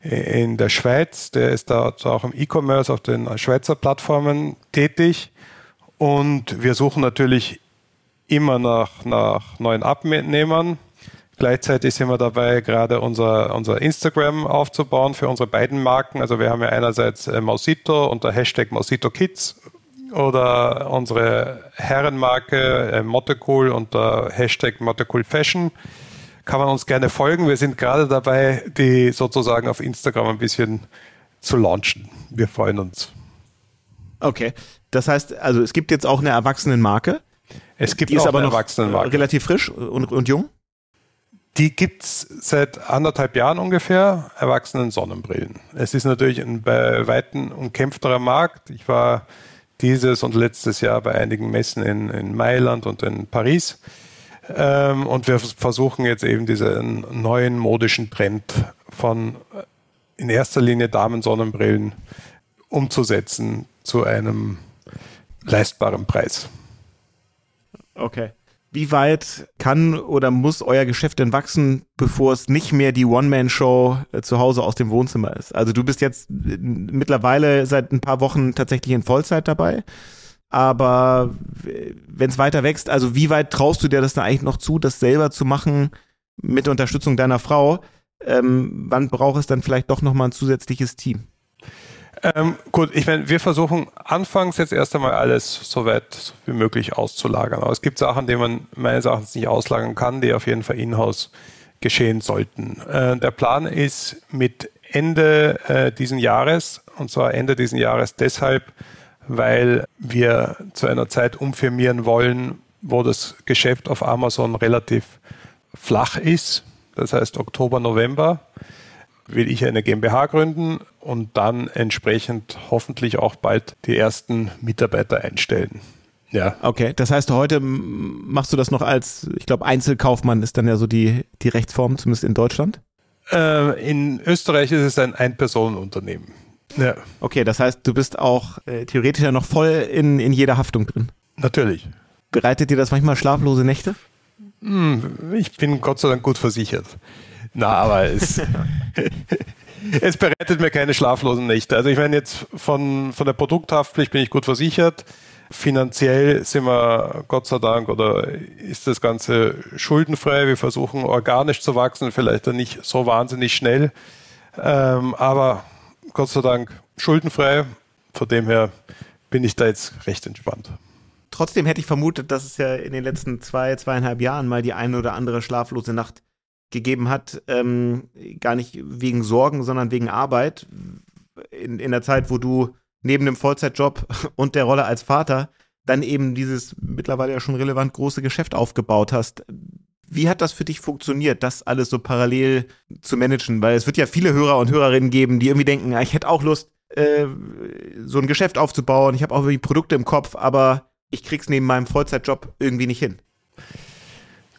in der Schweiz. Der ist da auch im E-Commerce auf den Schweizer Plattformen tätig. Und wir suchen natürlich immer nach, nach neuen Abnehmern. Gleichzeitig sind wir dabei, gerade unser, unser Instagram aufzubauen für unsere beiden Marken. Also wir haben ja einerseits äh, Mausito unter Hashtag Mausito Kids oder unsere Herrenmarke äh, Mottecool unter Hashtag Mottecool Fashion. Kann man uns gerne folgen. Wir sind gerade dabei, die sozusagen auf Instagram ein bisschen zu launchen. Wir freuen uns. Okay. Das heißt, also es gibt jetzt auch eine Erwachsenenmarke. Es gibt die ist aber noch relativ frisch und, und jung. Die gibt es seit anderthalb Jahren ungefähr, erwachsenen Sonnenbrillen. Es ist natürlich ein bei Weitem umkämpfterer Markt. Ich war dieses und letztes Jahr bei einigen Messen in, in Mailand und in Paris. Ähm, und wir versuchen jetzt eben diesen neuen modischen Trend von in erster Linie Damensonnenbrillen umzusetzen zu einem leistbaren Preis. Okay. Wie weit kann oder muss euer Geschäft denn wachsen, bevor es nicht mehr die One-Man-Show äh, zu Hause aus dem Wohnzimmer ist? Also du bist jetzt äh, mittlerweile seit ein paar Wochen tatsächlich in Vollzeit dabei. Aber wenn es weiter wächst, also wie weit traust du dir das dann eigentlich noch zu, das selber zu machen mit Unterstützung deiner Frau? Ähm, wann braucht es dann vielleicht doch nochmal ein zusätzliches Team? Ähm, gut, ich meine, wir versuchen anfangs jetzt erst einmal alles so weit wie möglich auszulagern. Aber es gibt Sachen, die man meines Erachtens nicht auslagern kann, die auf jeden Fall in-house geschehen sollten. Äh, der Plan ist mit Ende äh, diesen Jahres, und zwar Ende diesen Jahres deshalb, weil wir zu einer Zeit umfirmieren wollen, wo das Geschäft auf Amazon relativ flach ist. Das heißt Oktober, November will ich eine GmbH gründen und dann entsprechend hoffentlich auch bald die ersten Mitarbeiter einstellen. Ja. Okay, das heißt, heute machst du das noch als, ich glaube, Einzelkaufmann ist dann ja so die, die Rechtsform, zumindest in Deutschland? Äh, in Österreich ist es ein Ein-Personen-Unternehmen. Ja. Okay, das heißt, du bist auch äh, theoretisch ja noch voll in, in jeder Haftung drin. Natürlich. Bereitet dir das manchmal schlaflose Nächte? Hm, ich bin Gott sei Dank gut versichert. Na, aber es, (laughs) es bereitet mir keine schlaflosen Nächte. Also ich meine jetzt von, von der Produkthaftpflicht bin ich gut versichert. Finanziell sind wir Gott sei Dank oder ist das Ganze schuldenfrei. Wir versuchen organisch zu wachsen, vielleicht dann nicht so wahnsinnig schnell. Ähm, aber Gott sei Dank schuldenfrei. Von dem her bin ich da jetzt recht entspannt. Trotzdem hätte ich vermutet, dass es ja in den letzten zwei, zweieinhalb Jahren mal die eine oder andere schlaflose Nacht gegeben hat, ähm, gar nicht wegen Sorgen, sondern wegen Arbeit. In, in der Zeit, wo du neben dem Vollzeitjob (laughs) und der Rolle als Vater dann eben dieses mittlerweile ja schon relevant große Geschäft aufgebaut hast. Wie hat das für dich funktioniert, das alles so parallel zu managen? Weil es wird ja viele Hörer und Hörerinnen geben, die irgendwie denken, ich hätte auch Lust, äh, so ein Geschäft aufzubauen. Ich habe auch irgendwie Produkte im Kopf, aber ich krieg's neben meinem Vollzeitjob irgendwie nicht hin.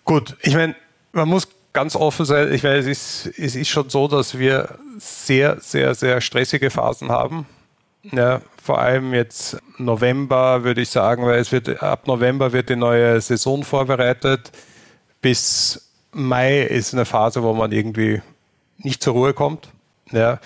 Gut, ich meine, man muss ganz offen sein, ich weiß, es ist, es ist schon so, dass wir sehr, sehr, sehr stressige Phasen haben. Ja, vor allem jetzt November würde ich sagen, weil es wird ab November wird die neue Saison vorbereitet. Bis Mai ist eine Phase, wo man irgendwie nicht zur Ruhe kommt. Ja.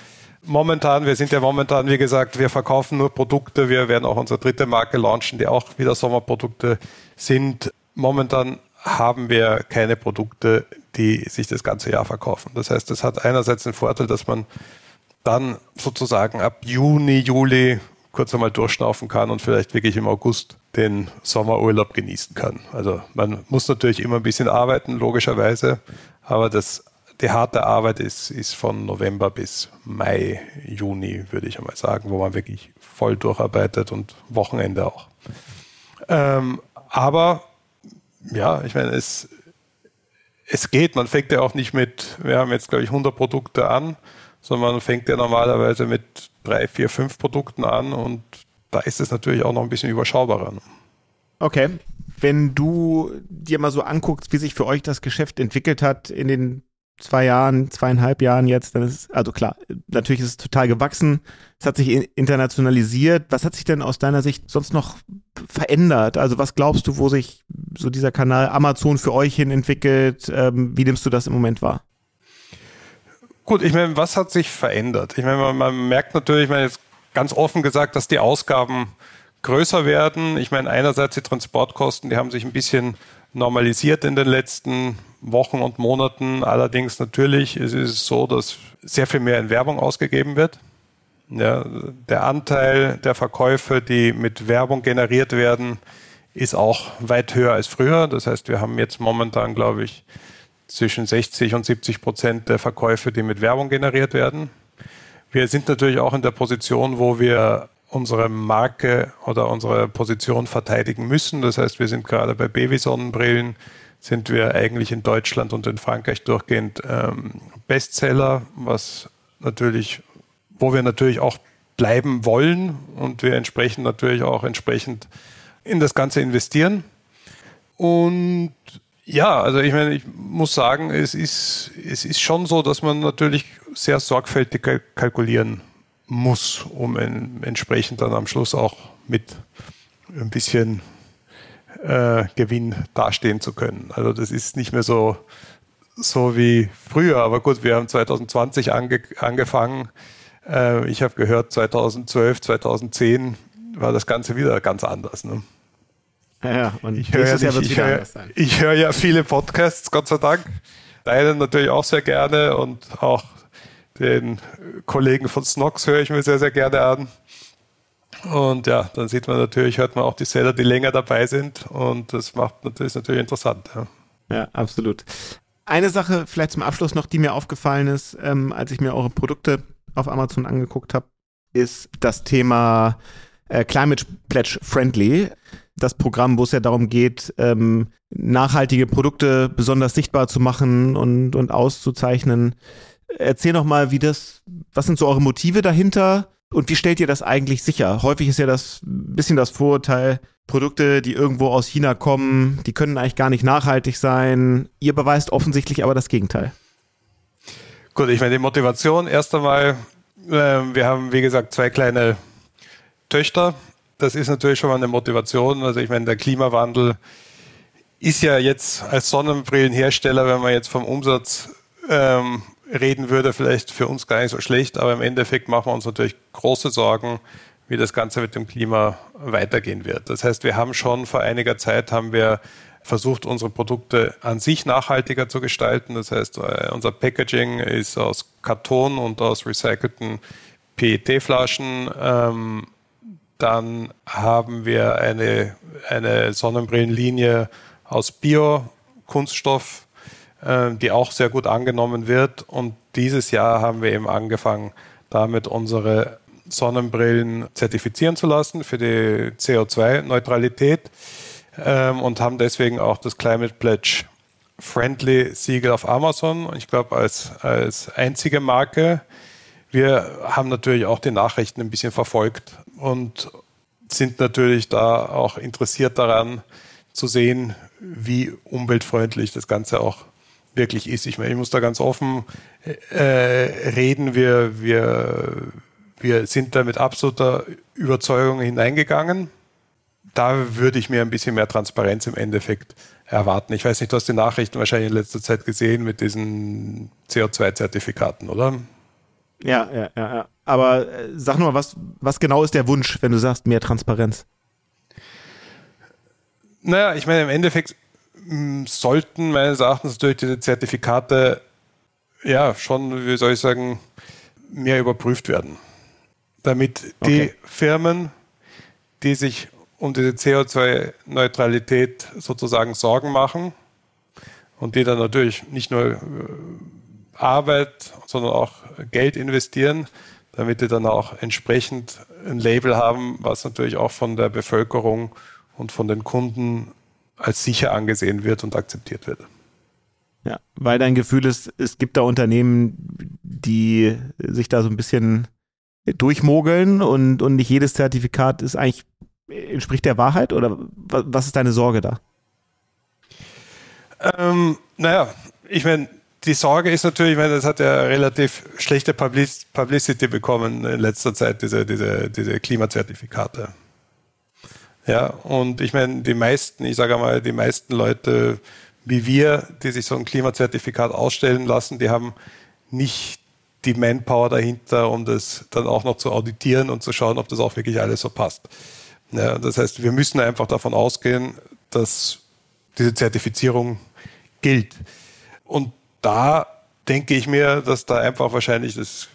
Momentan, wir sind ja momentan, wie gesagt, wir verkaufen nur Produkte. Wir werden auch unsere dritte Marke launchen, die auch wieder Sommerprodukte sind. Momentan haben wir keine Produkte, die sich das ganze Jahr verkaufen. Das heißt, das hat einerseits den Vorteil, dass man dann sozusagen ab Juni, Juli kurz einmal durchschnaufen kann und vielleicht wirklich im August den Sommerurlaub genießen kann. Also man muss natürlich immer ein bisschen arbeiten, logischerweise, aber das, die harte Arbeit ist, ist von November bis Mai, Juni, würde ich einmal sagen, wo man wirklich voll durcharbeitet und Wochenende auch. Ähm, aber ja, ich meine, es, es geht. Man fängt ja auch nicht mit, wir haben jetzt, glaube ich, 100 Produkte an, sondern man fängt ja normalerweise mit drei, vier, fünf Produkten an und da ist es natürlich auch noch ein bisschen überschaubarer. Okay. Wenn du dir mal so anguckst, wie sich für euch das Geschäft entwickelt hat in den zwei Jahren, zweieinhalb Jahren jetzt, dann ist, also klar, natürlich ist es total gewachsen, es hat sich internationalisiert. Was hat sich denn aus deiner Sicht sonst noch verändert? Also was glaubst du, wo sich so dieser Kanal Amazon für euch hin entwickelt? Ähm, wie nimmst du das im Moment wahr? Gut, ich meine, was hat sich verändert? Ich meine, man, man merkt natürlich, ich meine, jetzt ganz offen gesagt, dass die Ausgaben größer werden. Ich meine, einerseits die Transportkosten, die haben sich ein bisschen normalisiert in den letzten Wochen und Monaten. Allerdings natürlich ist es so, dass sehr viel mehr in Werbung ausgegeben wird. Ja, der Anteil der Verkäufe, die mit Werbung generiert werden, ist auch weit höher als früher. Das heißt, wir haben jetzt momentan, glaube ich, zwischen 60 und 70 Prozent der Verkäufe, die mit Werbung generiert werden. Wir sind natürlich auch in der Position, wo wir unsere Marke oder unsere Position verteidigen müssen. Das heißt, wir sind gerade bei Babysonnenbrillen sind wir eigentlich in Deutschland und in Frankreich durchgehend ähm, Bestseller, was natürlich, wo wir natürlich auch bleiben wollen und wir entsprechend natürlich auch entsprechend in das Ganze investieren. Und ja, also ich meine, ich muss sagen, es ist, es ist schon so, dass man natürlich sehr sorgfältig kalkulieren muss, um en, entsprechend dann am Schluss auch mit ein bisschen äh, Gewinn dastehen zu können. Also das ist nicht mehr so, so wie früher. Aber gut, wir haben 2020 ange, angefangen. Äh, ich habe gehört, 2012, 2010 war das Ganze wieder ganz anders. Ne? Ja, und ich höre ja, nicht, ich, hör, ich höre ja viele Podcasts, Gott sei Dank. Deinen natürlich auch sehr gerne und auch den Kollegen von Snox höre ich mir sehr, sehr gerne an. Und ja, dann sieht man natürlich, hört man auch die Seller, die länger dabei sind und das macht natürlich, natürlich interessant. Ja. ja, absolut. Eine Sache vielleicht zum Abschluss noch, die mir aufgefallen ist, ähm, als ich mir eure Produkte auf Amazon angeguckt habe, ist das Thema äh, Climate Pledge Friendly. Das Programm, wo es ja darum geht, ähm, nachhaltige Produkte besonders sichtbar zu machen und, und auszuzeichnen. Erzähl noch mal, wie das, was sind so eure Motive dahinter? Und wie stellt ihr das eigentlich sicher? Häufig ist ja das bisschen das Vorurteil, Produkte, die irgendwo aus China kommen, die können eigentlich gar nicht nachhaltig sein. Ihr beweist offensichtlich aber das Gegenteil. Gut, ich meine, die Motivation erst einmal, äh, wir haben, wie gesagt, zwei kleine Töchter. Das ist natürlich schon mal eine Motivation. Also ich meine, der Klimawandel ist ja jetzt als Sonnenbrillenhersteller, wenn man jetzt vom Umsatz ähm, reden würde, vielleicht für uns gar nicht so schlecht, aber im Endeffekt machen wir uns natürlich große Sorgen, wie das Ganze mit dem Klima weitergehen wird. Das heißt, wir haben schon vor einiger Zeit haben wir versucht, unsere Produkte an sich nachhaltiger zu gestalten. Das heißt, äh, unser Packaging ist aus Karton und aus recycelten PET-Flaschen. Ähm, dann haben wir eine, eine Sonnenbrillenlinie aus Bio-Kunststoff ähm, die auch sehr gut angenommen wird. Und dieses Jahr haben wir eben angefangen, damit unsere Sonnenbrillen zertifizieren zu lassen für die CO2-Neutralität ähm, und haben deswegen auch das Climate Pledge Friendly Siegel auf Amazon. Und ich glaube, als, als einzige Marke. Wir haben natürlich auch die Nachrichten ein bisschen verfolgt und sind natürlich da auch interessiert daran zu sehen, wie umweltfreundlich das Ganze auch wirklich ist. Ich meine, ich muss da ganz offen äh, reden. Wir, wir, wir sind da mit absoluter Überzeugung hineingegangen. Da würde ich mir ein bisschen mehr Transparenz im Endeffekt erwarten. Ich weiß nicht, du hast die Nachrichten wahrscheinlich in letzter Zeit gesehen mit diesen CO2-Zertifikaten, oder? Ja, ja, ja, ja. Aber äh, sag nur mal, was, was genau ist der Wunsch, wenn du sagst, mehr Transparenz? Naja, ich meine, im Endeffekt sollten meines Erachtens durch diese Zertifikate ja schon, wie soll ich sagen, mehr überprüft werden. Damit die okay. Firmen, die sich um diese CO2-Neutralität sozusagen Sorgen machen und die dann natürlich nicht nur äh, Arbeit, sondern auch Geld investieren, damit die dann auch entsprechend ein Label haben, was natürlich auch von der Bevölkerung und von den Kunden als sicher angesehen wird und akzeptiert wird. Ja, weil dein Gefühl ist, es gibt da Unternehmen, die sich da so ein bisschen durchmogeln und, und nicht jedes Zertifikat ist eigentlich, entspricht der Wahrheit oder was ist deine Sorge da? Ähm, naja, ich meine, die Sorge ist natürlich, ich meine, das hat ja relativ schlechte Publicity bekommen in letzter Zeit, diese, diese, diese Klimazertifikate. Ja, und ich meine, die meisten, ich sage mal, die meisten Leute wie wir, die sich so ein Klimazertifikat ausstellen lassen, die haben nicht die Manpower dahinter, um das dann auch noch zu auditieren und zu schauen, ob das auch wirklich alles so passt. Ja, das heißt, wir müssen einfach davon ausgehen, dass diese Zertifizierung gilt. Und da denke ich mir, dass da einfach wahrscheinlich das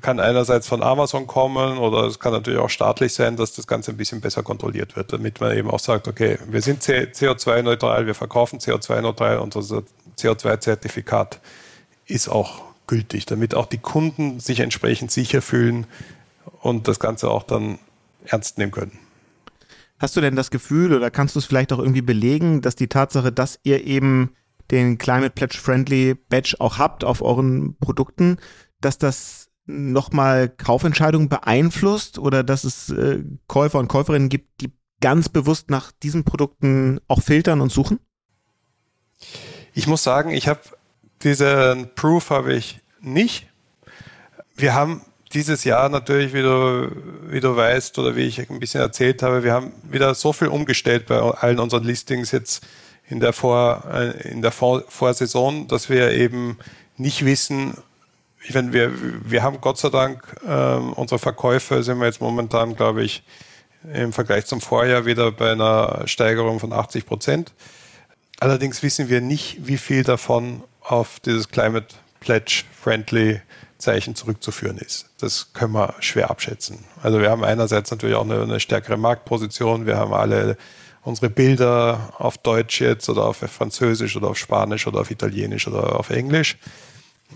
kann einerseits von Amazon kommen oder es kann natürlich auch staatlich sein, dass das Ganze ein bisschen besser kontrolliert wird, damit man eben auch sagt, okay, wir sind CO2-neutral, wir verkaufen CO2-neutral und unser CO2-Zertifikat ist auch gültig, damit auch die Kunden sich entsprechend sicher fühlen und das Ganze auch dann ernst nehmen können. Hast du denn das Gefühl oder kannst du es vielleicht auch irgendwie belegen, dass die Tatsache, dass ihr eben den Climate Pledge Friendly Badge auch habt auf euren Produkten, dass das nochmal Kaufentscheidungen beeinflusst oder dass es äh, Käufer und Käuferinnen gibt, die ganz bewusst nach diesen Produkten auch filtern und suchen? Ich muss sagen, ich habe diesen Proof habe ich nicht. Wir haben dieses Jahr natürlich, wie du, wie du weißt oder wie ich ein bisschen erzählt habe, wir haben wieder so viel umgestellt bei allen unseren Listings jetzt in der, Vor, äh, in der Vor Vorsaison, dass wir eben nicht wissen, ich meine, wir, wir haben Gott sei Dank äh, unsere Verkäufe sind wir jetzt momentan, glaube ich, im Vergleich zum Vorjahr wieder bei einer Steigerung von 80 Prozent. Allerdings wissen wir nicht, wie viel davon auf dieses Climate Pledge Friendly Zeichen zurückzuführen ist. Das können wir schwer abschätzen. Also wir haben einerseits natürlich auch eine, eine stärkere Marktposition. Wir haben alle unsere Bilder auf Deutsch jetzt oder auf Französisch oder auf Spanisch oder auf Italienisch oder auf Englisch.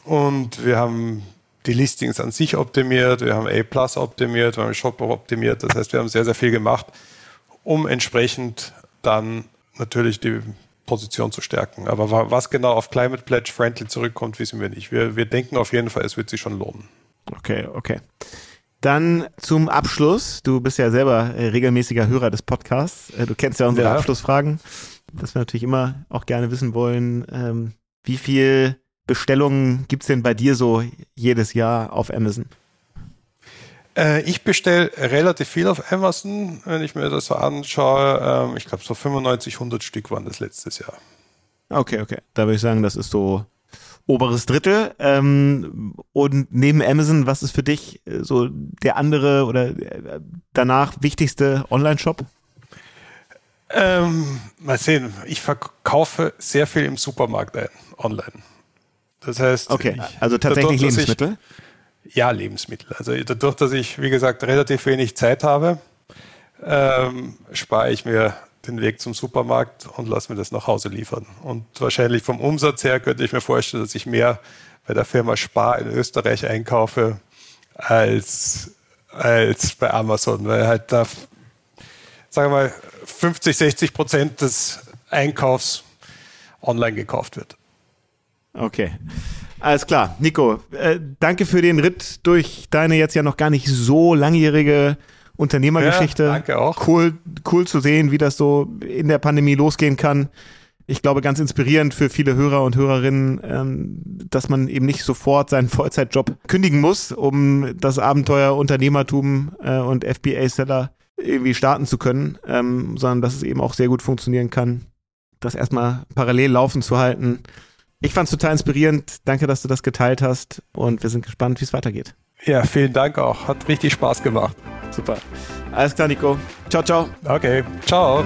Und wir haben die Listings an sich optimiert, wir haben A-Plus optimiert, wir haben Shop optimiert. Das heißt, wir haben sehr, sehr viel gemacht, um entsprechend dann natürlich die Position zu stärken. Aber was genau auf Climate Pledge Friendly zurückkommt, wissen wir nicht. Wir, wir denken auf jeden Fall, es wird sich schon lohnen. Okay, okay. Dann zum Abschluss. Du bist ja selber äh, regelmäßiger Hörer des Podcasts. Äh, du kennst ja unsere ja. Abschlussfragen, dass wir natürlich immer auch gerne wissen wollen, ähm, wie viel Bestellungen gibt es denn bei dir so jedes Jahr auf Amazon? Äh, ich bestelle relativ viel auf Amazon, wenn ich mir das so anschaue. Ähm, ich glaube, so 95, 100 Stück waren das letztes Jahr. Okay, okay. Da würde ich sagen, das ist so oberes Drittel. Ähm, und neben Amazon, was ist für dich äh, so der andere oder äh, danach wichtigste Online-Shop? Ähm, mal sehen. Ich verkaufe sehr viel im Supermarkt ein, online. Das heißt, okay, ich, also tatsächlich dadurch, Lebensmittel? Ich, ja, Lebensmittel. Also dadurch, dass ich, wie gesagt, relativ wenig Zeit habe, ähm, spare ich mir den Weg zum Supermarkt und lasse mir das nach Hause liefern. Und wahrscheinlich vom Umsatz her könnte ich mir vorstellen, dass ich mehr bei der Firma Spar in Österreich einkaufe als, als bei Amazon, weil halt da, sagen wir mal, 50, 60 Prozent des Einkaufs online gekauft wird. Okay. Alles klar. Nico, äh, danke für den Ritt durch deine jetzt ja noch gar nicht so langjährige Unternehmergeschichte. Ja, danke auch. Cool, cool zu sehen, wie das so in der Pandemie losgehen kann. Ich glaube, ganz inspirierend für viele Hörer und Hörerinnen, ähm, dass man eben nicht sofort seinen Vollzeitjob kündigen muss, um das Abenteuer Unternehmertum äh, und FBA-Seller irgendwie starten zu können, ähm, sondern dass es eben auch sehr gut funktionieren kann, das erstmal parallel laufen zu halten ich fand es total inspirierend. Danke, dass du das geteilt hast und wir sind gespannt, wie es weitergeht. Ja, vielen Dank auch. Hat richtig Spaß gemacht. Super. Alles klar, Nico. Ciao, ciao. Okay, ciao.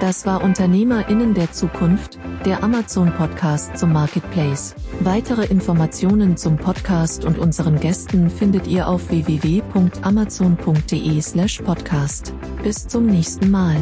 Das war Unternehmerinnen der Zukunft, der Amazon Podcast zum Marketplace. Weitere Informationen zum Podcast und unseren Gästen findet ihr auf www.amazon.de/podcast. Bis zum nächsten Mal.